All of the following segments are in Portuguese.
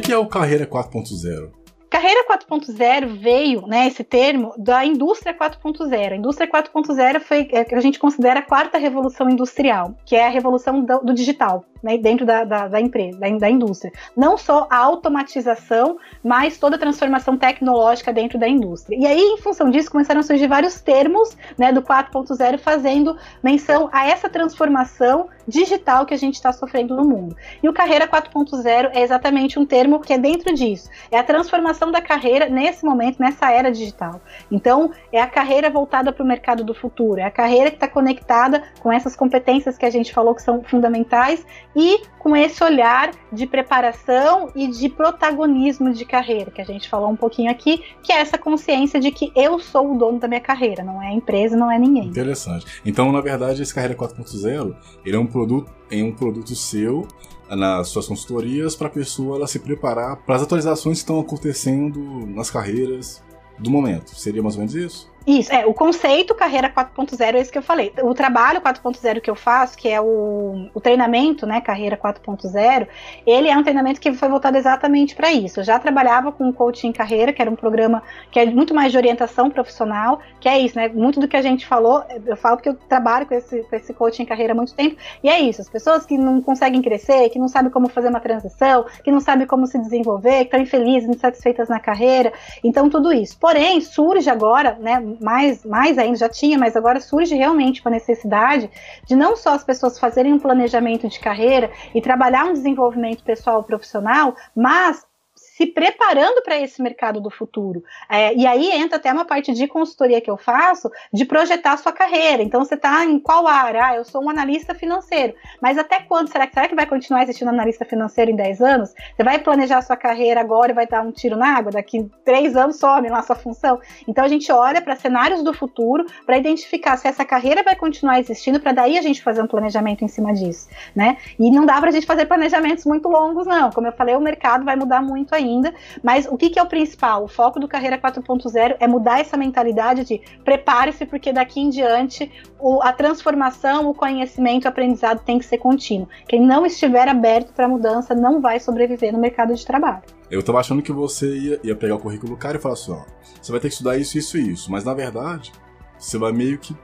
que, que é o Carreira 4.0? Carreira 4.0 veio, né, esse termo, da indústria 4.0. A indústria 4.0 foi é, que a gente considera a quarta revolução industrial, que é a revolução do, do digital né, dentro da, da, da empresa, da, da, indústria. Não só a automatização, mas toda a transformação tecnológica dentro da indústria. E aí, em função disso, começaram a surgir vários termos né, do 4.0 fazendo menção a essa transformação digital que a gente está sofrendo no mundo. E o Carreira 4.0 é exatamente um termo que é dentro disso. É a transformação da carreira nesse momento, nessa era digital. Então, é a carreira voltada para o mercado do futuro, é a carreira que está conectada com essas competências que a gente falou que são fundamentais e com esse olhar de preparação e de protagonismo de carreira, que a gente falou um pouquinho aqui, que é essa consciência de que eu sou o dono da minha carreira, não é a empresa, não é ninguém. Interessante. Então, na verdade, esse Carreira 4.0, ele é um produto, é um produto seu nas suas consultorias para a pessoa ela se preparar para as atualizações que estão acontecendo nas carreiras do momento. Seria mais ou menos isso? Isso, é, o conceito carreira 4.0 é isso que eu falei. O trabalho 4.0 que eu faço, que é o, o treinamento, né, carreira 4.0, ele é um treinamento que foi voltado exatamente para isso. Eu já trabalhava com o coaching carreira, que era um programa que é muito mais de orientação profissional, que é isso, né, muito do que a gente falou, eu falo porque eu trabalho com esse, com esse coaching carreira há muito tempo, e é isso, as pessoas que não conseguem crescer, que não sabem como fazer uma transição, que não sabem como se desenvolver, que estão infelizes, insatisfeitas na carreira, então tudo isso. Porém, surge agora, né, mais, mais ainda, já tinha, mas agora surge realmente com a necessidade de não só as pessoas fazerem um planejamento de carreira e trabalhar um desenvolvimento pessoal profissional, mas se preparando para esse mercado do futuro. É, e aí entra até uma parte de consultoria que eu faço de projetar a sua carreira. Então você está em qual área? Ah, eu sou um analista financeiro. Mas até quando? Será que, será que vai continuar existindo analista financeiro em 10 anos? Você vai planejar a sua carreira agora e vai dar um tiro na água? Daqui 3 anos some lá sua função? Então a gente olha para cenários do futuro para identificar se essa carreira vai continuar existindo, para daí a gente fazer um planejamento em cima disso. Né? E não dá para a gente fazer planejamentos muito longos, não. Como eu falei, o mercado vai mudar muito aí ainda, mas o que, que é o principal? O foco do Carreira 4.0 é mudar essa mentalidade de prepare-se, porque daqui em diante o, a transformação, o conhecimento, o aprendizado tem que ser contínuo. Quem não estiver aberto para mudança não vai sobreviver no mercado de trabalho. Eu estava achando que você ia, ia pegar o currículo do cara e falar assim: ó, você vai ter que estudar isso, isso e isso, mas na verdade, você vai meio que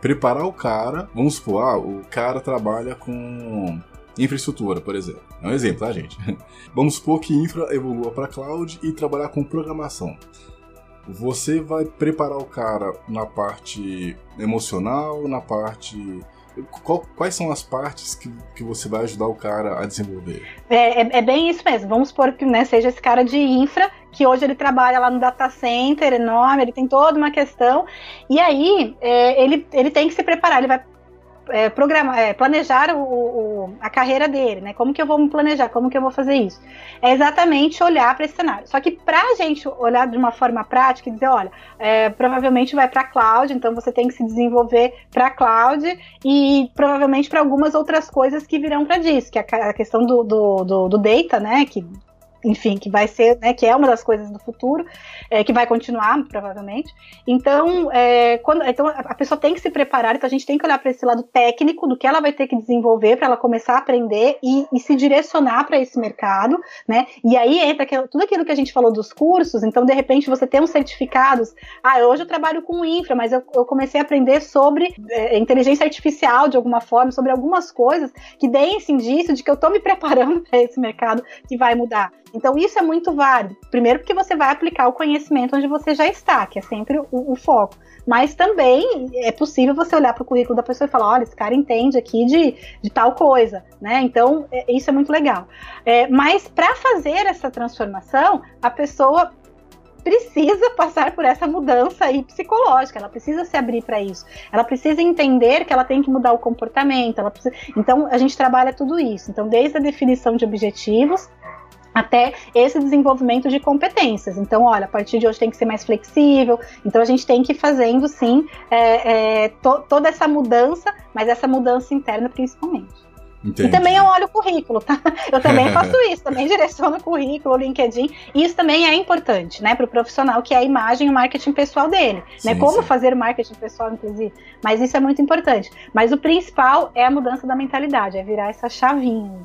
preparar o cara. Vamos supor, ah, o cara trabalha com infraestrutura, por exemplo. É um exemplo, tá, gente? Vamos supor que infra evolua para cloud e trabalhar com programação. Você vai preparar o cara na parte emocional, na parte quais são as partes que, que você vai ajudar o cara a desenvolver? É, é, é, bem isso mesmo. Vamos supor que né, seja esse cara de infra, que hoje ele trabalha lá no data center enorme, ele tem toda uma questão, e aí é, ele, ele tem que se preparar, ele vai é, programar, é, planejar o, o, a carreira dele, né? Como que eu vou me planejar? Como que eu vou fazer isso? É exatamente olhar para esse cenário. Só que para a gente olhar de uma forma prática e dizer, olha, é, provavelmente vai para cloud, então você tem que se desenvolver para cloud e provavelmente para algumas outras coisas que virão para disso, que é a questão do, do, do, do data, né? Que enfim, que vai ser, né, que é uma das coisas do futuro, é, que vai continuar, provavelmente. Então, é, quando, então, a pessoa tem que se preparar, então a gente tem que olhar para esse lado técnico do que ela vai ter que desenvolver para ela começar a aprender e, e se direcionar para esse mercado, né? E aí entra aquilo, tudo aquilo que a gente falou dos cursos, então, de repente, você tem uns certificados, ah, hoje eu trabalho com infra, mas eu, eu comecei a aprender sobre é, inteligência artificial de alguma forma, sobre algumas coisas que deem esse indício de que eu estou me preparando para esse mercado que vai mudar. Então, isso é muito válido. Primeiro, porque você vai aplicar o conhecimento onde você já está, que é sempre o, o foco. Mas também é possível você olhar para o currículo da pessoa e falar: olha, esse cara entende aqui de, de tal coisa, né? Então, é, isso é muito legal. É, mas para fazer essa transformação, a pessoa precisa passar por essa mudança aí psicológica, ela precisa se abrir para isso, ela precisa entender que ela tem que mudar o comportamento, ela precisa... então a gente trabalha tudo isso, então desde a definição de objetivos até esse desenvolvimento de competências. Então, olha, a partir de hoje tem que ser mais flexível. Então, a gente tem que ir fazendo, sim, é, é, to, toda essa mudança, mas essa mudança interna principalmente. Entendi. E também eu olho o currículo, tá? Eu também faço isso, também direciono o currículo, o LinkedIn. E isso também é importante, né, para o profissional, que é a imagem e o marketing pessoal dele. Né? Sim, né? Como sim. fazer marketing pessoal, inclusive. Mas isso é muito importante. Mas o principal é a mudança da mentalidade, é virar essa chavinha.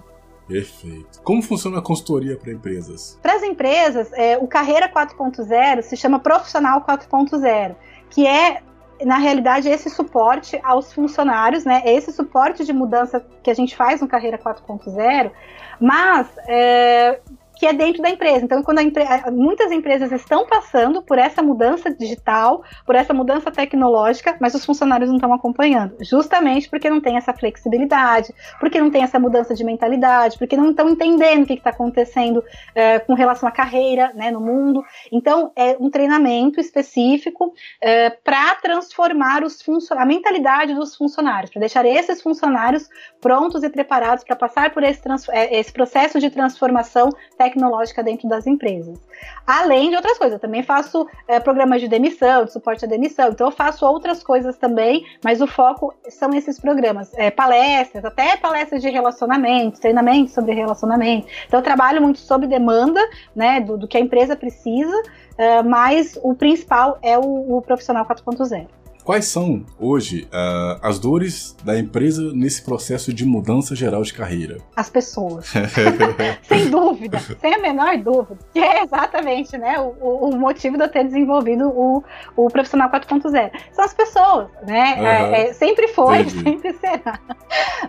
Perfeito. Como funciona a consultoria para empresas? Para as empresas, é, o Carreira 4.0 se chama Profissional 4.0, que é na realidade, esse suporte aos funcionários, né? Esse suporte de mudança que a gente faz no Carreira 4.0, mas é, que é dentro da empresa. Então, quando empre muitas empresas estão passando por essa mudança digital, por essa mudança tecnológica, mas os funcionários não estão acompanhando, justamente porque não tem essa flexibilidade, porque não tem essa mudança de mentalidade, porque não estão entendendo o que está acontecendo é, com relação à carreira né, no mundo. Então, é um treinamento específico é, para transformar os a mentalidade dos funcionários, para deixar esses funcionários prontos e preparados para passar por esse, é, esse processo de transformação tecnológica tecnológica dentro das empresas. Além de outras coisas, eu também faço é, programas de demissão, de suporte à demissão, então eu faço outras coisas também, mas o foco são esses programas, é, palestras, até palestras de relacionamento, treinamento sobre relacionamento. Então eu trabalho muito sob demanda, né, do, do que a empresa precisa, é, mas o principal é o, o profissional 4.0. Quais são, hoje, uh, as dores da empresa nesse processo de mudança geral de carreira? As pessoas. sem dúvida, sem a menor dúvida. Que é exatamente né, o, o motivo de eu ter desenvolvido o, o Profissional 4.0. São as pessoas, né? Uhum. É, é, sempre foi, Entendi. sempre será.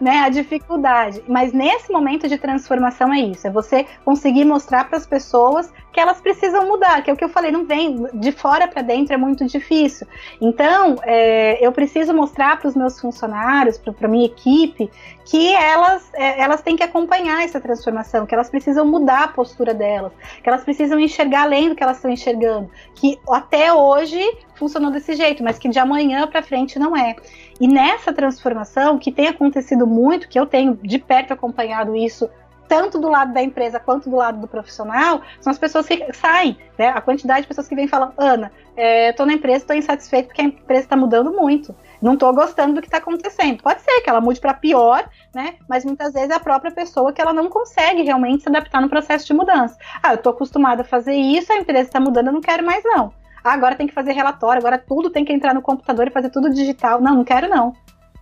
né, a dificuldade. Mas nesse momento de transformação é isso: é você conseguir mostrar para as pessoas que elas precisam mudar, que é o que eu falei, não vem de fora para dentro, é muito difícil. Então, é, eu preciso mostrar para os meus funcionários, para a minha equipe, que elas, é, elas têm que acompanhar essa transformação, que elas precisam mudar a postura delas, que elas precisam enxergar além do que elas estão enxergando, que até hoje funcionou desse jeito, mas que de amanhã para frente não é. E nessa transformação, que tem acontecido muito, que eu tenho de perto acompanhado isso tanto do lado da empresa quanto do lado do profissional, são as pessoas que saem, né? A quantidade de pessoas que vêm falam, Ana, é, tô na empresa, tô insatisfeito porque a empresa está mudando muito. Não tô gostando do que está acontecendo. Pode ser que ela mude para pior, né? Mas muitas vezes é a própria pessoa que ela não consegue realmente se adaptar no processo de mudança. Ah, eu tô acostumada a fazer isso, a empresa está mudando, eu não quero mais não. Ah, agora tem que fazer relatório, agora tudo tem que entrar no computador e fazer tudo digital. Não, não quero não.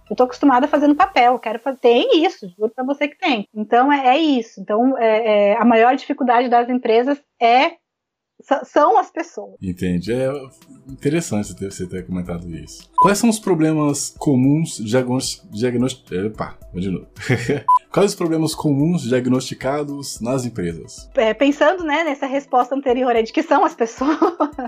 Eu tô acostumada a fazer no papel, quero fazer. Tem isso, juro para você que tem. Então é, é isso. Então é, é, a maior dificuldade das empresas é são as pessoas. Entende? É interessante você ter comentado isso. Quais são os problemas comuns diagnosticados. Epa, de novo. Quais os problemas comuns diagnosticados nas empresas? É, pensando né, nessa resposta anterior de que são as pessoas.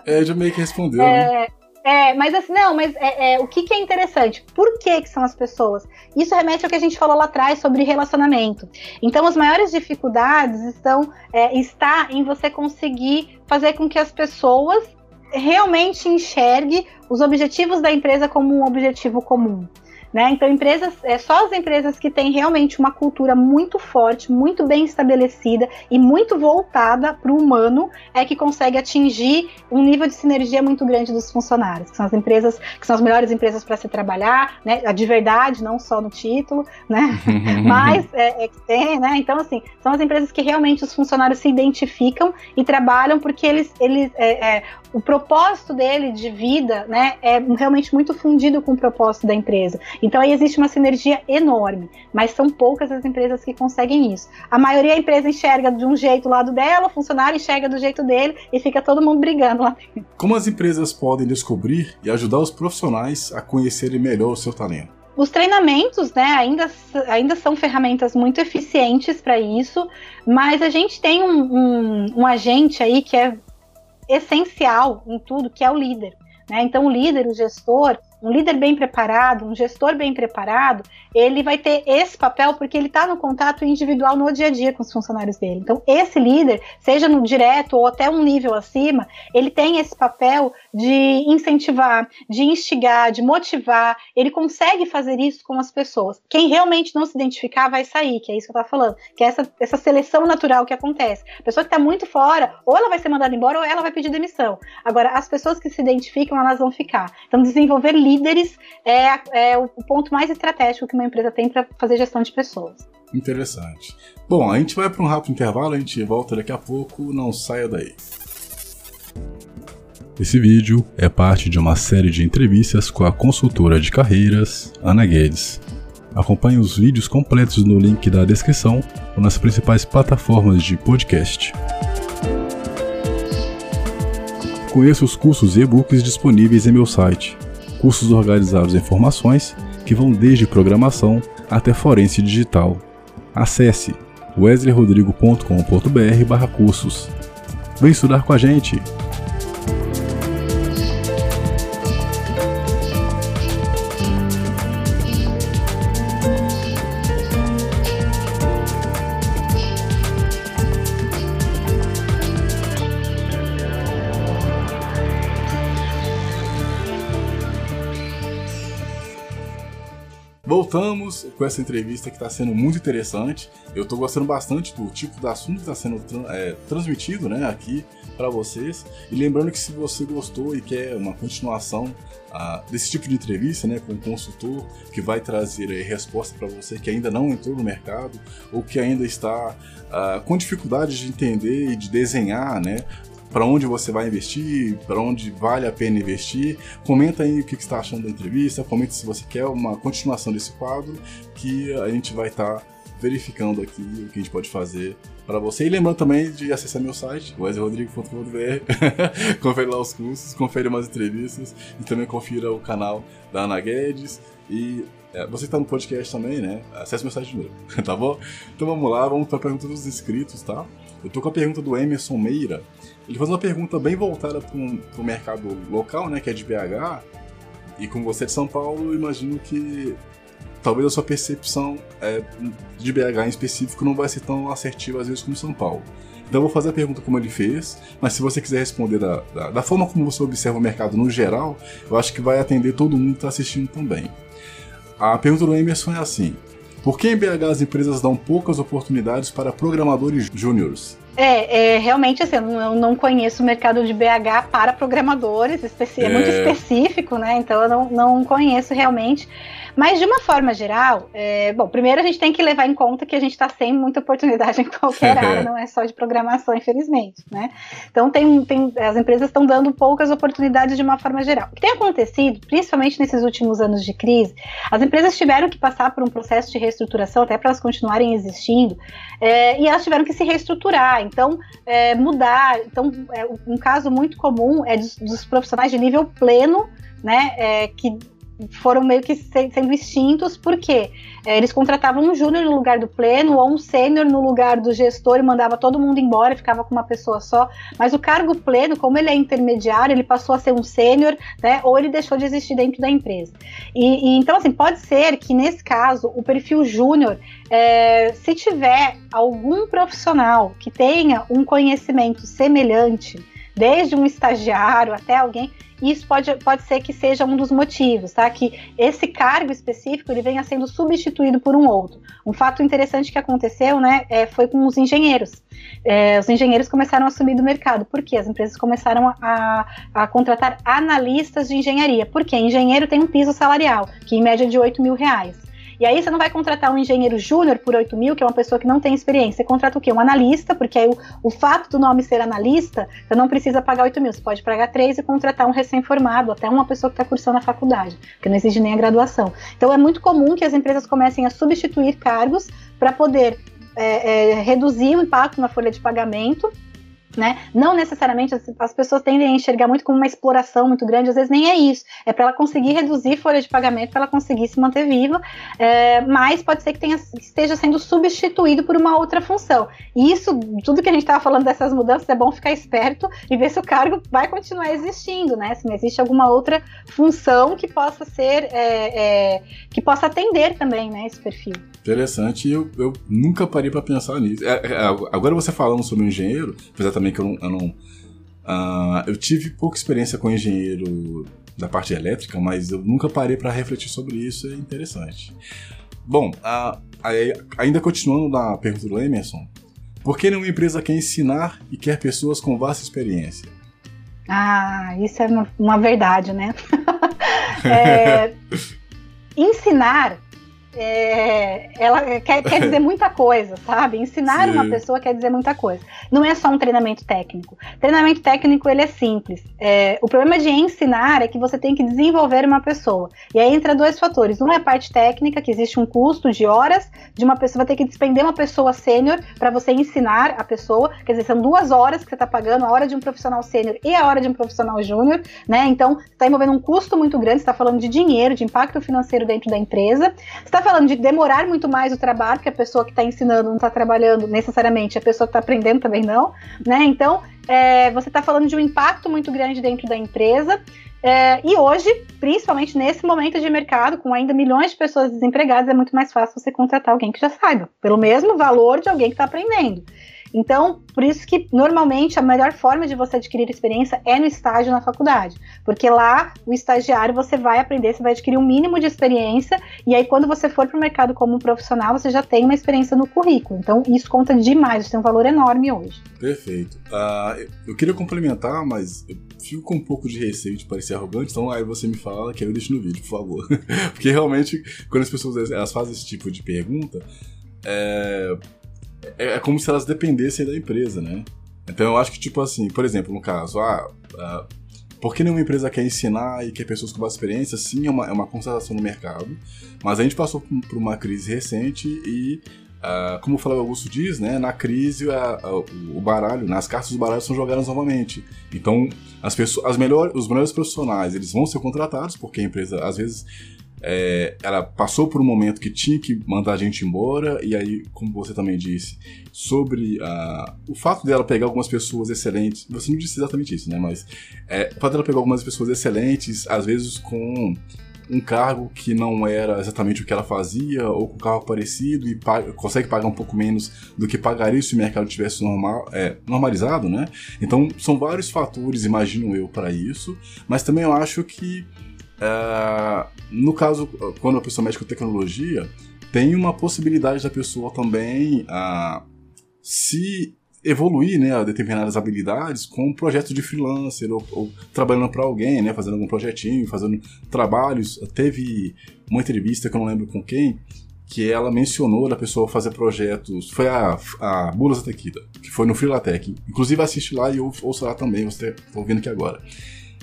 É, já meio que respondeu. É, né? É, mas assim, não, mas é, é, o que, que, é interessante? Por que, que são as pessoas? Isso remete ao que a gente falou lá atrás sobre relacionamento. Então, as maiores dificuldades estão é, está em você conseguir fazer com que as pessoas realmente enxerguem os objetivos da empresa como um objetivo comum. Né? Então, empresas, é só as empresas que têm realmente uma cultura muito forte, muito bem estabelecida e muito voltada para o humano é que consegue atingir um nível de sinergia muito grande dos funcionários, que são as empresas que são as melhores empresas para se trabalhar, né? De verdade, não só no título, né? Mas é, é, que tem, né? Então, assim, são as empresas que realmente os funcionários se identificam e trabalham porque eles, eles é, é, o propósito dele de vida, né, é realmente muito fundido com o propósito da empresa. Então aí existe uma sinergia enorme, mas são poucas as empresas que conseguem isso. A maioria da empresa enxerga de um jeito o lado dela, o funcionário enxerga do jeito dele e fica todo mundo brigando lá dentro. Como as empresas podem descobrir e ajudar os profissionais a conhecerem melhor o seu talento? Os treinamentos, né, ainda, ainda são ferramentas muito eficientes para isso, mas a gente tem um, um, um agente aí que é essencial em tudo, que é o líder. Né? Então, o líder, o gestor, um líder bem preparado, um gestor bem preparado, ele vai ter esse papel porque ele está no contato individual no dia a dia com os funcionários dele. Então, esse líder, seja no direto ou até um nível acima, ele tem esse papel de incentivar, de instigar, de motivar. Ele consegue fazer isso com as pessoas. Quem realmente não se identificar vai sair, que é isso que eu estava falando, que é essa, essa seleção natural que acontece. A pessoa que está muito fora, ou ela vai ser mandada embora ou ela vai pedir demissão. Agora, as pessoas que se identificam, elas vão ficar. Então, desenvolver líderes é, é o ponto mais estratégico que uma empresa tem para fazer gestão de pessoas. Interessante. Bom, a gente vai para um rápido intervalo, a gente volta daqui a pouco, não saia daí. Esse vídeo é parte de uma série de entrevistas com a consultora de carreiras Ana Guedes. Acompanhe os vídeos completos no link da descrição ou nas principais plataformas de podcast. Conheça os cursos e e-books disponíveis em meu site. Cursos organizados em formações que vão desde programação até forense digital. Acesse wesleyrodrigo.com.br/cursos. Vem estudar com a gente! Voltamos com essa entrevista que está sendo muito interessante. Eu estou gostando bastante do tipo de assunto que está sendo é, transmitido né, aqui para vocês. E lembrando que se você gostou e quer uma continuação uh, desse tipo de entrevista né, com um consultor que vai trazer aí, resposta para você que ainda não entrou no mercado ou que ainda está uh, com dificuldade de entender e de desenhar né, para onde você vai investir, para onde vale a pena investir. Comenta aí o que, você está achando da entrevista, comente se você quer uma continuação desse quadro, que a gente vai estar tá verificando aqui o que a gente pode fazer para você. E lembrando também de acessar meu site, wesleyrodrigo.com.br, confere lá os cursos, confere umas entrevistas e também confira o canal da Ana Guedes. E é, você está no podcast também, né? Acesse meu site de novo, tá bom? Então vamos lá, vamos para a pergunta dos inscritos, tá? Eu tô com a pergunta do Emerson Meira. Ele faz uma pergunta bem voltada para o mercado local, né, que é de BH. E com você de São Paulo, imagino que talvez a sua percepção é, de BH em específico não vai ser tão assertiva às vezes como São Paulo. Então eu vou fazer a pergunta como ele fez, mas se você quiser responder da, da, da forma como você observa o mercado no geral, eu acho que vai atender todo mundo que está assistindo também. A pergunta do Emerson é assim: por que em BH as empresas dão poucas oportunidades para programadores júniores? É, é, realmente assim, eu não conheço o mercado de BH para programadores, é, é muito específico, né? Então eu não, não conheço realmente. Mas de uma forma geral, é, bom, primeiro a gente tem que levar em conta que a gente está sem muita oportunidade em qualquer área, não é só de programação, infelizmente, né? Então tem, tem as empresas estão dando poucas oportunidades de uma forma geral. O que tem acontecido, principalmente nesses últimos anos de crise, as empresas tiveram que passar por um processo de reestruturação até para elas continuarem existindo, é, e elas tiveram que se reestruturar, então é, mudar. Então, é, um caso muito comum é dos, dos profissionais de nível pleno, né, é, que foram meio que sendo extintos, porque é, eles contratavam um júnior no lugar do pleno ou um sênior no lugar do gestor e mandava todo mundo embora, ficava com uma pessoa só. Mas o cargo pleno, como ele é intermediário, ele passou a ser um sênior, né? Ou ele deixou de existir dentro da empresa. E, e então, assim, pode ser que nesse caso o perfil júnior, é, se tiver algum profissional que tenha um conhecimento semelhante, desde um estagiário até alguém isso pode, pode ser que seja um dos motivos, tá? Que esse cargo específico ele venha sendo substituído por um outro. Um fato interessante que aconteceu, né, é, foi com os engenheiros. É, os engenheiros começaram a assumir do mercado, porque as empresas começaram a, a, contratar analistas de engenharia, porque engenheiro tem um piso salarial, que em média é de 8 mil reais. E aí você não vai contratar um engenheiro júnior por 8 mil, que é uma pessoa que não tem experiência. Você contrata o quê? Um analista, porque aí o, o fato do nome ser analista, você não precisa pagar 8 mil. Você pode pagar 3 e contratar um recém-formado, até uma pessoa que está cursando a faculdade, porque não exige nem a graduação. Então é muito comum que as empresas comecem a substituir cargos para poder é, é, reduzir o impacto na folha de pagamento né? Não necessariamente as, as, pessoas tendem a enxergar muito como uma exploração muito grande, às vezes nem é isso. É para ela conseguir reduzir folha de pagamento, para ela conseguir se manter viva, é, mas pode ser que, tenha, esteja sendo substituído por uma outra função. E isso, tudo que a gente estava falando dessas mudanças, é bom ficar esperto e ver se o cargo vai continuar existindo, né? Se não existe alguma outra função que possa ser, é, é, que possa atender também, né, esse perfil. Interessante, eu, eu nunca parei para pensar nisso. É, é, agora você falando sobre engenheiro, apesar também que eu não. Eu, não, uh, eu tive pouca experiência com engenheiro da parte elétrica, mas eu nunca parei para refletir sobre isso, é interessante. Bom, ainda continuando na pergunta do Emerson, por que nenhuma empresa quer ensinar e quer pessoas com vasta experiência? Ah, isso é uma, uma verdade, né? é, ensinar é, ela quer, quer, dizer muita coisa, sabe? Ensinar Sim. uma pessoa quer dizer muita coisa. Não é só um treinamento técnico. Treinamento técnico ele é simples. É, o problema de ensinar é que você tem que desenvolver uma pessoa. E aí entra dois fatores. Um é a parte técnica, que existe um custo de horas de uma pessoa vai ter que despender uma pessoa sênior para você ensinar a pessoa. Quer dizer, são duas horas que você está pagando, a hora de um profissional sênior e a hora de um profissional júnior, né? Então, está envolvendo um custo muito grande, está falando de dinheiro, de impacto financeiro dentro da empresa. está falando de demorar muito mais o trabalho, porque a pessoa que está ensinando não está trabalhando necessariamente, a pessoa que está aprendendo também não, né? Então, é, você está falando de um impacto muito grande dentro da empresa. É, e hoje, principalmente nesse momento de mercado, com ainda milhões de pessoas desempregadas, é muito mais fácil você contratar alguém que já saiba, pelo mesmo valor de alguém que está aprendendo. Então, por isso que normalmente a melhor forma de você adquirir experiência é no estágio na faculdade, porque lá o estagiário você vai aprender, você vai adquirir um mínimo de experiência e aí quando você for para o mercado como profissional você já tem uma experiência no currículo. Então isso conta demais, isso tem um valor enorme hoje. Perfeito. Uh, eu queria complementar, mas eu fico com um pouco de receio de parecer arrogante, então aí você me fala que eu deixo no vídeo, por favor, porque realmente quando as pessoas elas fazem esse tipo de pergunta é, é, é, como se elas dependessem da empresa, né? Então eu acho que, tipo assim, por exemplo, no caso, ah, ah por que nenhuma empresa quer ensinar e quer pessoas com mais experiência? Sim, é uma, é uma constatação no mercado, mas a gente passou por, uma crise recente e, ah, como o Flávio Augusto diz, né, na crise a, a, o baralho, né, as cartas do baralho são jogadas novamente. Então, as pessoas, as melhores, os melhores profissionais, eles vão ser contratados, porque a empresa, às vezes, é, ela passou por um momento que tinha que mandar a gente embora, e aí, como você também disse, sobre uh, o fato dela pegar algumas pessoas excelentes, você não disse exatamente isso, né? Mas é, o fato dela pegar algumas pessoas excelentes, às vezes com um cargo que não era exatamente o que ela fazia, ou com um cargo parecido, e consegue pagar um pouco menos do que pagaria se o mercado tivesse normal, é, normalizado, né? Então, são vários fatores, imagino eu, para isso, mas também eu acho que é, no caso, quando a pessoa mexe com tecnologia, tem uma possibilidade da pessoa também uh, se evoluir né, a determinadas habilidades com um projeto de freelancer ou, ou trabalhando para alguém, né, fazendo algum projetinho, fazendo trabalhos. Teve uma entrevista que eu não lembro com quem, que ela mencionou da pessoa fazer projetos. Foi a, a Bulas Tequida, que foi no Freelatec. Inclusive assiste lá e ouça lá também, você está ouvindo aqui agora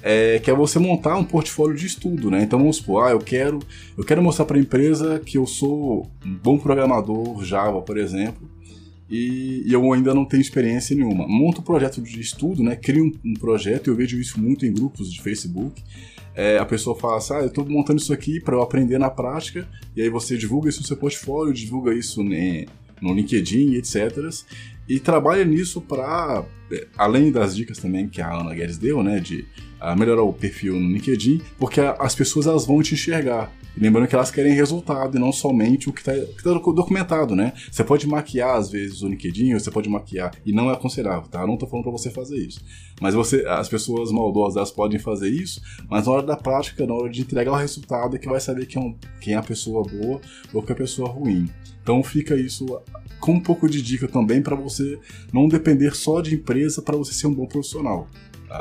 é, que é você montar um portfólio de estudo, né? Então vamos supor, ah, eu quero, eu quero mostrar para a empresa que eu sou um bom programador Java, por exemplo, e, e, eu ainda não tenho experiência nenhuma. Monta um projeto de estudo, né? Cria um, um projeto, eu vejo isso muito em grupos de Facebook. É, a pessoa fala assim, ah, eu estou montando isso aqui para eu aprender na prática, e aí você divulga isso no seu portfólio, divulga isso né, no LinkedIn, etc. E trabalha nisso para, além das dicas também que a Ana Guedes deu, né, de a melhorar o perfil no LinkedIn, porque as pessoas elas vão te enxergar. Lembrando que elas querem resultado e não somente o que está tá documentado, né? Você pode maquiar às vezes o LinkedIn, você pode maquiar e não é aconselhável, tá? Eu não estou falando para você fazer isso. Mas você, as pessoas maldosas elas podem fazer isso, mas na hora da prática, na hora de entregar o resultado, é que vai saber quem é, um, quem é a pessoa boa ou quem é a pessoa ruim. Então fica isso com um pouco de dica também para você não depender só de empresa para você ser um bom profissional.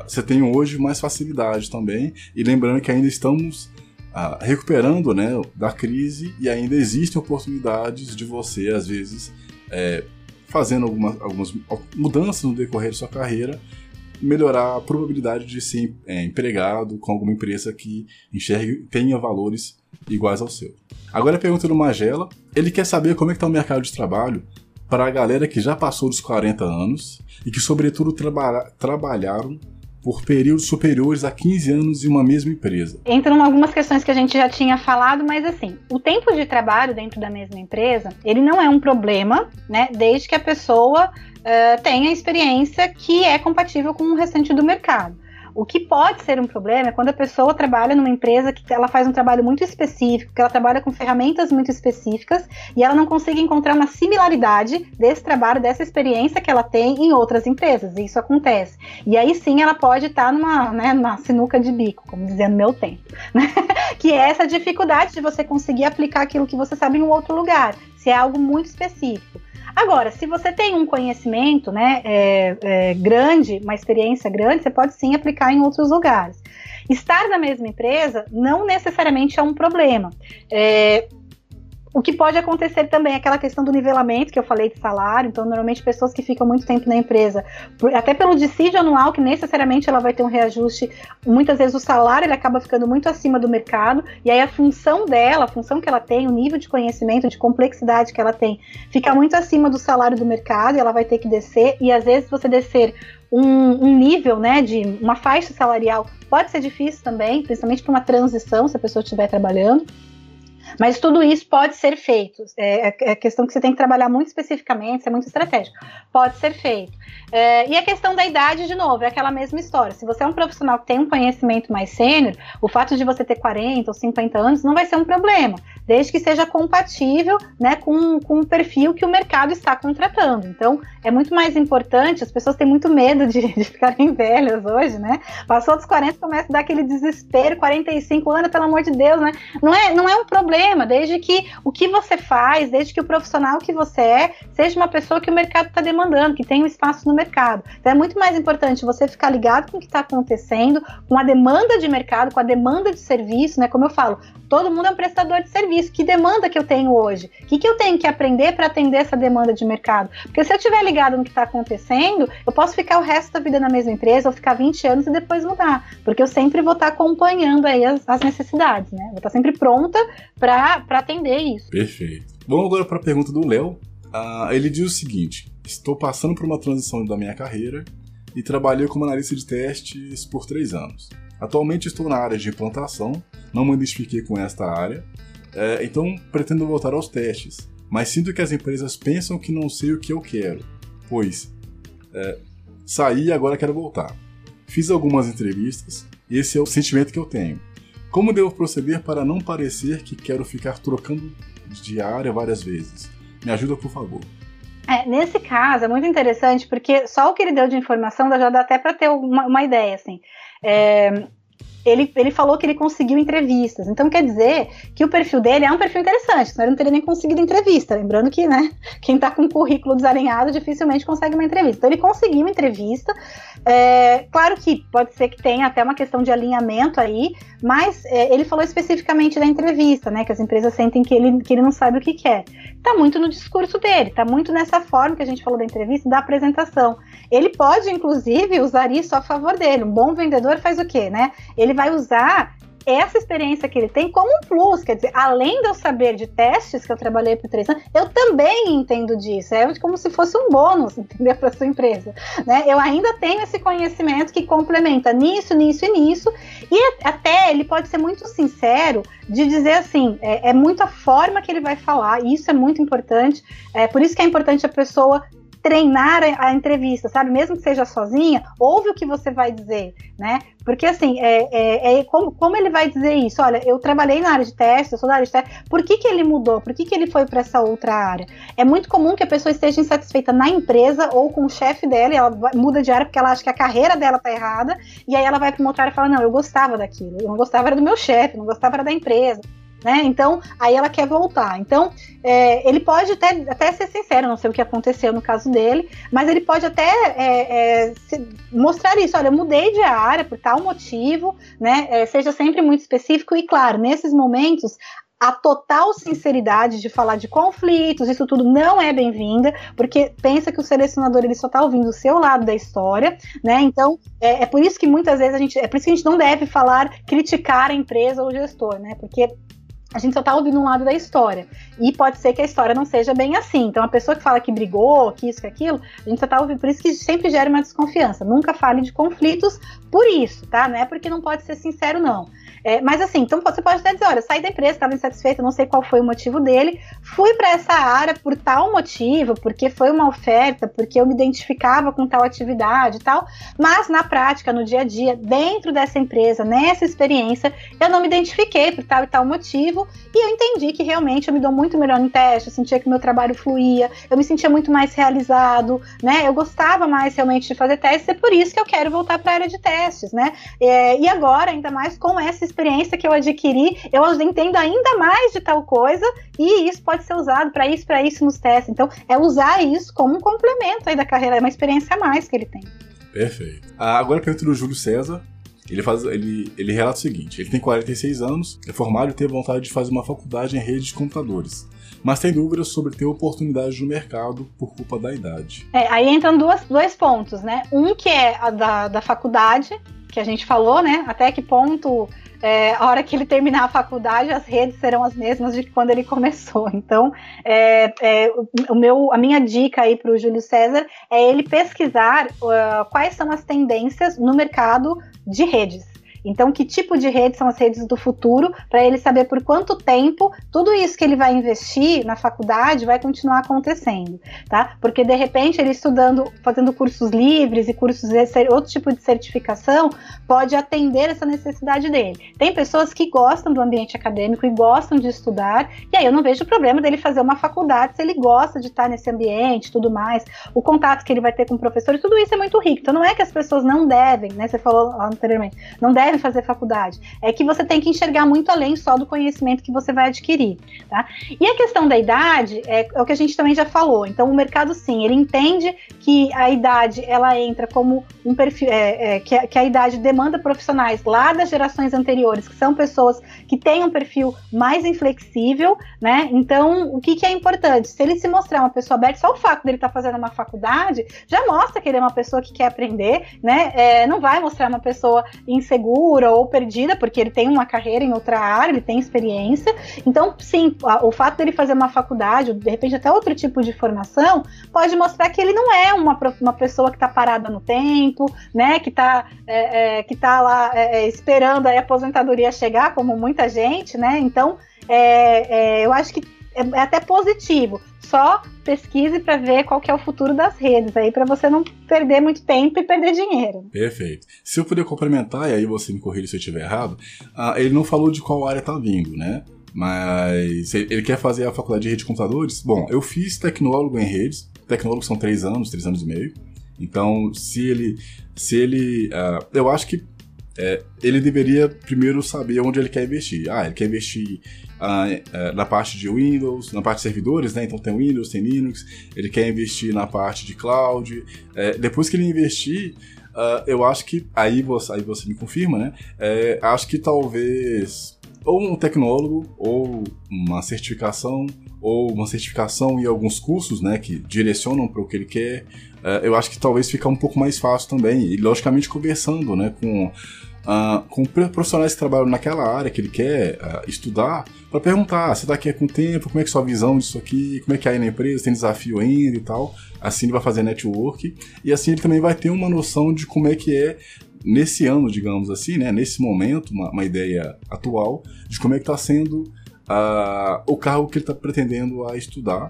Você tem hoje mais facilidade também, e lembrando que ainda estamos ah, recuperando né, da crise e ainda existem oportunidades de você, às vezes, é, fazendo alguma, algumas mudanças no decorrer de sua carreira, melhorar a probabilidade de ser é, empregado com alguma empresa que enxergue tenha valores iguais ao seu. Agora a pergunta do Magela, ele quer saber como é que está o mercado de trabalho para a galera que já passou dos 40 anos e que sobretudo traba trabalharam por períodos superiores a 15 anos em uma mesma empresa. Entram algumas questões que a gente já tinha falado, mas assim, o tempo de trabalho dentro da mesma empresa, ele não é um problema, né? Desde que a pessoa uh, tenha experiência que é compatível com o restante do mercado. O que pode ser um problema é quando a pessoa trabalha numa empresa que ela faz um trabalho muito específico, que ela trabalha com ferramentas muito específicas e ela não consegue encontrar uma similaridade desse trabalho, dessa experiência que ela tem em outras empresas. E isso acontece. E aí sim ela pode estar numa, né, numa sinuca de bico, como dizendo meu tempo. Né? que é essa dificuldade de você conseguir aplicar aquilo que você sabe em um outro lugar, se é algo muito específico. Agora, se você tem um conhecimento né, é, é, grande, uma experiência grande, você pode sim aplicar em outros lugares. Estar na mesma empresa não necessariamente é um problema. É, o que pode acontecer também é aquela questão do nivelamento que eu falei de salário. Então, normalmente, pessoas que ficam muito tempo na empresa, até pelo dissídio anual, que necessariamente ela vai ter um reajuste, muitas vezes o salário ele acaba ficando muito acima do mercado, e aí a função dela, a função que ela tem, o nível de conhecimento, de complexidade que ela tem, fica muito acima do salário do mercado, e ela vai ter que descer, e às vezes você descer um, um, nível, né, de uma faixa salarial pode ser difícil também, principalmente para uma transição, se a pessoa estiver trabalhando. Mas tudo isso pode ser feito. É, é, é questão que você tem que trabalhar muito especificamente, é muito estratégico. Pode ser feito. É, e a questão da idade, de novo, é aquela mesma história. Se você é um profissional que tem um conhecimento mais sênior, o fato de você ter 40 ou 50 anos não vai ser um problema, desde que seja compatível né, com, com o perfil que o mercado está contratando. Então, é muito mais importante, as pessoas têm muito medo de, de ficarem velhas hoje, né? Passou dos 40, começa a dar aquele desespero, 45 anos, pelo amor de Deus, né? Não é, não é um problema, desde que o que você faz, desde que o profissional que você é, seja uma pessoa que o mercado está demandando, que tem um espaço no mercado. Então é muito mais importante você ficar ligado com o que está acontecendo, com a demanda de mercado, com a demanda de serviço, né? Como eu falo, todo mundo é um prestador de serviço. Que demanda que eu tenho hoje? O que, que eu tenho que aprender para atender essa demanda de mercado? Porque se eu estiver ligado no que está acontecendo, eu posso ficar o resto da vida na mesma empresa, ou ficar 20 anos e depois mudar. Porque eu sempre vou estar tá acompanhando aí as, as necessidades, né? Vou estar tá sempre pronta para atender isso. Perfeito. Vamos agora para a pergunta do Léo. Uh, ele diz o seguinte: Estou passando por uma transição da minha carreira e trabalhei como analista de testes por três anos. Atualmente estou na área de implantação, não me identifiquei com esta área, é, então pretendo voltar aos testes, mas sinto que as empresas pensam que não sei o que eu quero, pois é, saí e agora quero voltar. Fiz algumas entrevistas e esse é o sentimento que eu tenho. Como devo proceder para não parecer que quero ficar trocando de área várias vezes? Me ajuda, por favor. É, nesse caso, é muito interessante, porque só o que ele deu de informação já dá até para ter uma, uma, ideia, assim. É, ele, ele falou que ele conseguiu entrevistas. Então quer dizer que o perfil dele é um perfil interessante, senão ele não teria nem conseguido entrevista. Lembrando que, né, quem está com o currículo desalinhado dificilmente consegue uma entrevista. Então ele conseguiu entrevista. É, claro que pode ser que tenha até uma questão de alinhamento aí, mas é, ele falou especificamente da entrevista, né? Que as empresas sentem que ele, que ele não sabe o que quer. Tá muito no discurso dele, tá muito nessa forma que a gente falou da entrevista, da apresentação. Ele pode, inclusive, usar isso a favor dele. Um bom vendedor faz o quê, né? Ele vai usar essa experiência que ele tem como um plus, quer dizer, além de eu saber de testes que eu trabalhei por três anos, eu também entendo disso, é como se fosse um bônus, entendeu, para sua empresa, né? Eu ainda tenho esse conhecimento que complementa nisso, nisso e nisso, e até ele pode ser muito sincero de dizer assim, é, é muito a forma que ele vai falar, e isso é muito importante, é por isso que é importante a pessoa treinar a, entrevista, sabe? Mesmo que seja sozinha, ouve o que você vai dizer, né? Porque assim, é, é, é como, como, ele vai dizer isso? Olha, eu trabalhei na área de teste, eu sou da área de teste, por que, que ele mudou? Por que, que ele foi para essa outra área? É muito comum que a pessoa esteja insatisfeita na empresa ou com o chefe dela e ela muda de área porque ela acha que a carreira dela tá errada, e aí ela vai para uma outra área e fala: Não, eu gostava daquilo, eu não gostava era do meu chefe, não gostava era da empresa né? Então, aí ela quer voltar. Então, é, ele pode até, até ser sincero, não sei o que aconteceu no caso dele, mas ele pode até é, é, mostrar isso. Olha, eu mudei de área por tal motivo, né? É, seja sempre muito específico e, claro, nesses momentos, a total sinceridade de falar de conflitos, isso tudo não é bem-vinda, porque pensa que o selecionador ele só está ouvindo o seu lado da história, né? Então é, é, por isso que muitas vezes a gente, é por isso que a gente não deve falar, criticar a empresa ou o gestor, né? Porque a gente só tá ouvindo um lado da história. E pode ser que a história não seja bem assim. Então, a pessoa que fala que brigou, que isso, que aquilo, a gente só tá ouvindo. Por isso que sempre gera uma desconfiança. Nunca fale de conflitos por isso, tá? Não é porque não pode ser sincero, não. É, mas assim, então você pode até dizer, olha, saí da empresa, estava insatisfeito, não sei qual foi o motivo dele, fui para essa área por tal motivo, porque foi uma oferta, porque eu me identificava com tal atividade e tal, mas na prática, no dia a dia, dentro dessa empresa, nessa experiência, eu não me identifiquei por tal e tal motivo, e eu entendi que realmente eu me dou muito melhor em teste, eu sentia que meu trabalho fluía, eu me sentia muito mais realizado, né? Eu gostava mais realmente de fazer testes, é por isso que eu quero voltar para a área de testes, né? É, e agora, ainda mais com essa experiência que eu adquiri, eu entendo ainda mais de tal coisa e isso pode ser usado para isso, para isso nos testes. Então, é usar isso como um complemento aí da carreira, é uma experiência a mais que ele tem. Perfeito. Ah, agora pergunta do Júlio César. Ele, faz, ele, ele relata o seguinte: ele tem 46 anos, é formado e tem vontade de fazer uma faculdade em rede de computadores mas tem dúvidas sobre ter oportunidade no mercado por culpa da idade. É, aí entram duas, dois pontos, né? Um que é a da, da faculdade, que a gente falou, né? Até que ponto é, a hora que ele terminar a faculdade, as redes serão as mesmas de quando ele começou. Então, é, é, o meu, a minha dica aí para o Júlio César é ele pesquisar uh, quais são as tendências no mercado de redes. Então, que tipo de redes são as redes do futuro, para ele saber por quanto tempo tudo isso que ele vai investir na faculdade vai continuar acontecendo, tá? Porque de repente ele estudando, fazendo cursos livres e cursos outro tipo de certificação, pode atender essa necessidade dele. Tem pessoas que gostam do ambiente acadêmico e gostam de estudar, e aí eu não vejo problema dele fazer uma faculdade se ele gosta de estar nesse ambiente, tudo mais, o contato que ele vai ter com o professor, tudo isso é muito rico. Então não é que as pessoas não devem, né? Você falou anteriormente, não devem fazer faculdade. É que você tem que enxergar muito além só do conhecimento que você vai adquirir, tá? E a questão da idade é, é o que a gente também já falou. Então, o mercado, sim, ele entende que a idade, ela entra como um perfil, é, é, que, a, que a idade demanda profissionais lá das gerações anteriores, que são pessoas que têm um perfil mais inflexível, né? Então, o que, que é importante? Se ele se mostrar uma pessoa aberta, só o fato dele estar tá fazendo uma faculdade já mostra que ele é uma pessoa que quer aprender, né? É, não vai mostrar uma pessoa insegura insegura ou perdida, porque ele tem uma carreira em outra área, ele tem experiência. Então, sim, o fato dele fazer uma faculdade, ou de repente até outro tipo de formação, pode mostrar que ele não é uma, uma pessoa que está parada no tempo, né? Que está é, é, que tá lá é, é, esperando a aposentadoria chegar, como muita gente, né? Então, é, é, eu acho que é até positivo. Só pesquise para ver qual que é o futuro das redes aí, para você não perder muito tempo e perder dinheiro. Perfeito. Se eu puder complementar, e aí você me corrija se eu estiver errado, uh, ele não falou de qual área tá vindo, né? Mas ele quer fazer a faculdade de rede de computadores? Bom, eu fiz tecnólogo em redes. Tecnólogo são três anos, três anos e meio. Então, se ele. Se ele. Uh, eu acho que é, ele deveria primeiro saber onde ele quer investir. Ah, ele quer investir é, na parte de Windows, na parte de servidores, né? Então tem Windows, tem Linux. Ele quer investir na parte de cloud. É, depois que ele investir, uh, eu acho que aí você, aí você me confirma, né? É, acho que talvez ou um tecnólogo ou uma certificação ou uma certificação e alguns cursos, né, que direcionam para o que ele quer. Uh, eu acho que talvez fica um pouco mais fácil também e logicamente conversando, né, com uh, com profissionais que trabalham naquela área que ele quer uh, estudar, para perguntar, ah, você está aqui com tempo, como é que é sua visão disso aqui, como é que é aí na empresa, tem desafio ainda e tal. Assim ele vai fazer network e assim ele também vai ter uma noção de como é que é nesse ano, digamos assim, né, nesse momento, uma, uma ideia atual de como é que está sendo uh, o cargo que ele está pretendendo a estudar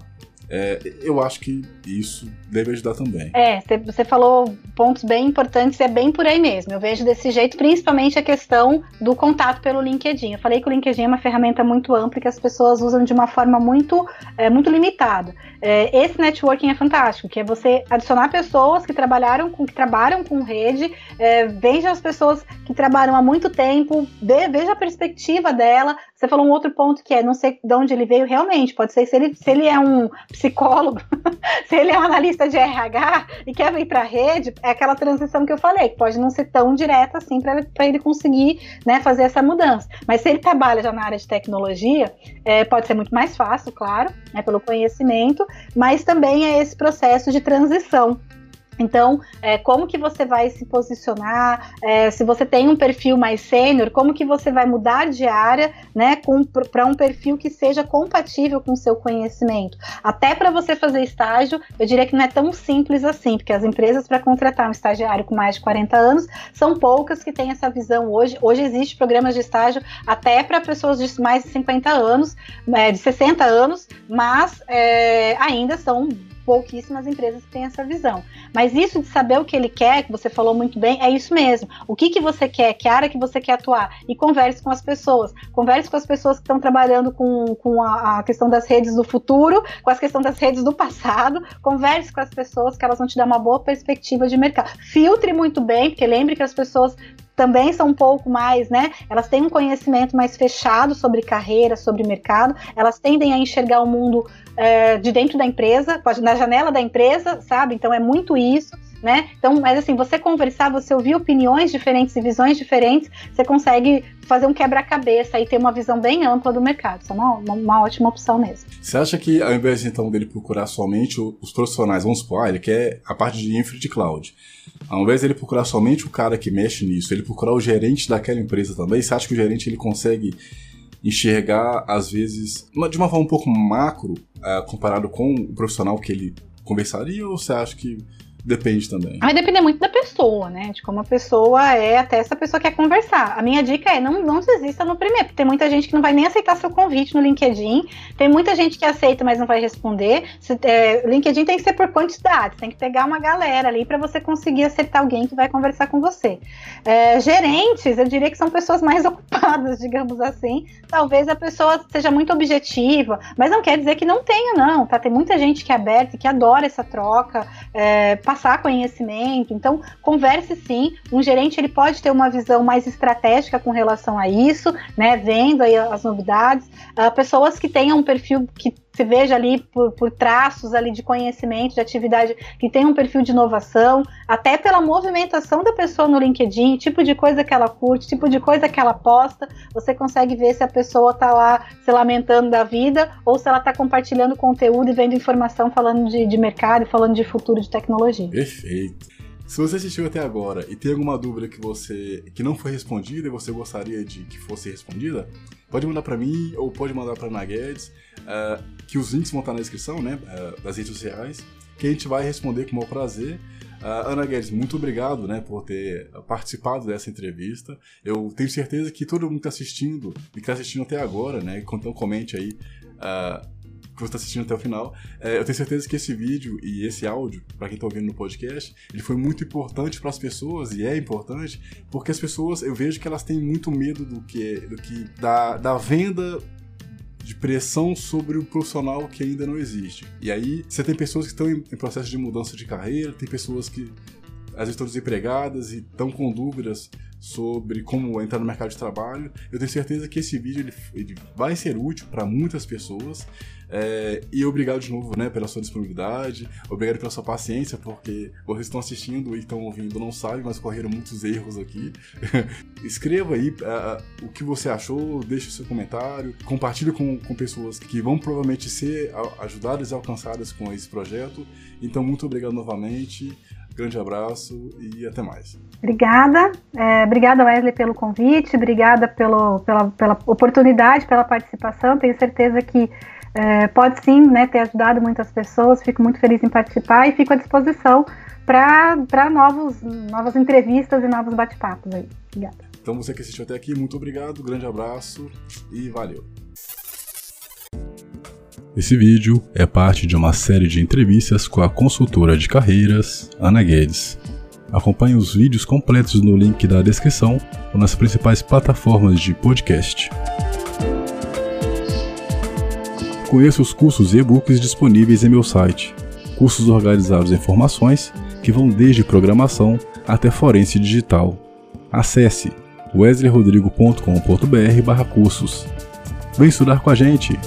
é, eu acho que isso deve ajudar também. É, você falou pontos bem importantes, é bem por aí mesmo. Eu vejo desse jeito, principalmente a questão do contato pelo LinkedIn. Eu falei que o LinkedIn é uma ferramenta muito ampla que as pessoas usam de uma forma muito, é, muito limitada. É, esse networking é fantástico, que é você adicionar pessoas que trabalharam com, que trabalham com rede, é, veja as pessoas que trabalham há muito tempo, veja a perspectiva dela. Você falou um outro ponto que é, não sei de onde ele veio realmente, pode ser se ele, se ele é um psicólogo, se ele é um analista de RH e quer vir para a rede, é aquela transição que eu falei, que pode não ser tão direta assim para ele conseguir né, fazer essa mudança. Mas se ele trabalha já na área de tecnologia, é, pode ser muito mais fácil, claro, né, pelo conhecimento, mas também é esse processo de transição então, é, como que você vai se posicionar? É, se você tem um perfil mais sênior, como que você vai mudar de área, né, para um perfil que seja compatível com o seu conhecimento? Até para você fazer estágio, eu diria que não é tão simples assim, porque as empresas para contratar um estagiário com mais de 40 anos são poucas que têm essa visão hoje. Hoje existe programas de estágio até para pessoas de mais de 50 anos, é, de 60 anos, mas é, ainda são pouquíssimas empresas têm essa visão. Mas isso de saber o que ele quer, que você falou muito bem, é isso mesmo. O que, que você quer, que área que você quer atuar, e converse com as pessoas. Converse com as pessoas que estão trabalhando com, com a, a questão das redes do futuro, com a questão das redes do passado. Converse com as pessoas que elas vão te dar uma boa perspectiva de mercado. Filtre muito bem, porque lembre que as pessoas também são um pouco mais, né? Elas têm um conhecimento mais fechado sobre carreira, sobre mercado, elas tendem a enxergar o mundo é, de dentro da empresa, na janela da empresa, sabe? Então é muito isso. Né? Então, mas assim, você conversar, você ouvir opiniões diferentes e visões diferentes, você consegue fazer um quebra-cabeça e ter uma visão bem ampla do mercado. Isso é uma, uma, uma, ótima opção mesmo. Você acha que ao invés então dele procurar somente os profissionais, vamos supor, ah, ele quer a parte de infra de cloud. Ao invés dele procurar somente o cara que mexe nisso, ele procurar o gerente daquela empresa também, você acha que o gerente ele consegue enxergar, às vezes, de uma forma um pouco macro, uh, comparado com o profissional que ele conversaria, ou você acha que Depende também. Vai depender muito da pessoa, né? De como a pessoa é, até essa pessoa quer conversar. A minha dica é não, não desista no primeiro, porque tem muita gente que não vai nem aceitar seu convite no LinkedIn, tem muita gente que aceita, mas não vai responder. Se, é, LinkedIn tem que ser por quantidade, tem que pegar uma galera ali para você conseguir acertar alguém que vai conversar com você. É, gerentes, eu diria que são pessoas mais ocupadas, digamos assim. Talvez a pessoa seja muito objetiva, mas não quer dizer que não tenha, não, tá? Tem muita gente que é aberta, que adora essa troca. É, passar conhecimento. Então, converse sim. Um gerente ele pode ter uma visão mais estratégica com relação a isso, né? Vendo aí as novidades. Uh, pessoas que tenham um perfil que se veja ali por, por, traços ali de conhecimento, de atividade que tem um perfil de inovação, até pela movimentação da pessoa no LinkedIn, tipo de coisa que ela curte, tipo de coisa que ela posta, você consegue ver se a pessoa está lá se lamentando da vida ou se ela está compartilhando conteúdo e vendo informação falando de, de mercado, falando de futuro de tecnologia. Perfeito. Se você assistiu até agora e tem alguma dúvida que você que não foi respondida e você gostaria de que fosse respondida, pode mandar para mim ou pode mandar para Ana Guedes, uh, que os links vão estar na descrição, né, uh, das redes sociais, que a gente vai responder com o maior prazer. Uh, Ana Guedes, muito obrigado né, por ter participado dessa entrevista. Eu tenho certeza que todo mundo que está assistindo e que está assistindo até agora, né, então comente aí uh, que você está assistindo até o final. É, eu tenho certeza que esse vídeo e esse áudio, para quem está ouvindo no podcast, ele foi muito importante para as pessoas e é importante porque as pessoas, eu vejo que elas têm muito medo do que, do que da, da venda de pressão sobre o profissional que ainda não existe. E aí você tem pessoas que estão em, em processo de mudança de carreira, tem pessoas que às vezes estão desempregadas e estão com dúvidas sobre como entrar no mercado de trabalho. Eu tenho certeza que esse vídeo ele, ele vai ser útil para muitas pessoas. É, e obrigado de novo né, pela sua disponibilidade, obrigado pela sua paciência, porque vocês estão assistindo e estão ouvindo, não sabem, mas correram muitos erros aqui. Escreva aí uh, o que você achou, deixe seu comentário, compartilhe com, com pessoas que vão provavelmente ser ajudadas e alcançadas com esse projeto. Então, muito obrigado novamente. Grande abraço e até mais. Obrigada. É, obrigada, Wesley, pelo convite. Obrigada pelo, pela, pela oportunidade, pela participação. Tenho certeza que é, pode sim né, ter ajudado muitas pessoas. Fico muito feliz em participar e fico à disposição para novas entrevistas e novos bate-papos aí. Obrigada. Então, você que assistiu até aqui, muito obrigado. Grande abraço e valeu. Esse vídeo é parte de uma série de entrevistas com a consultora de carreiras Ana Guedes. Acompanhe os vídeos completos no link da descrição ou nas principais plataformas de podcast. Conheça os cursos e e-books disponíveis em meu site. Cursos organizados em formações que vão desde programação até forense digital. Acesse wesleyrodrigo.com.br/cursos. Vem estudar com a gente!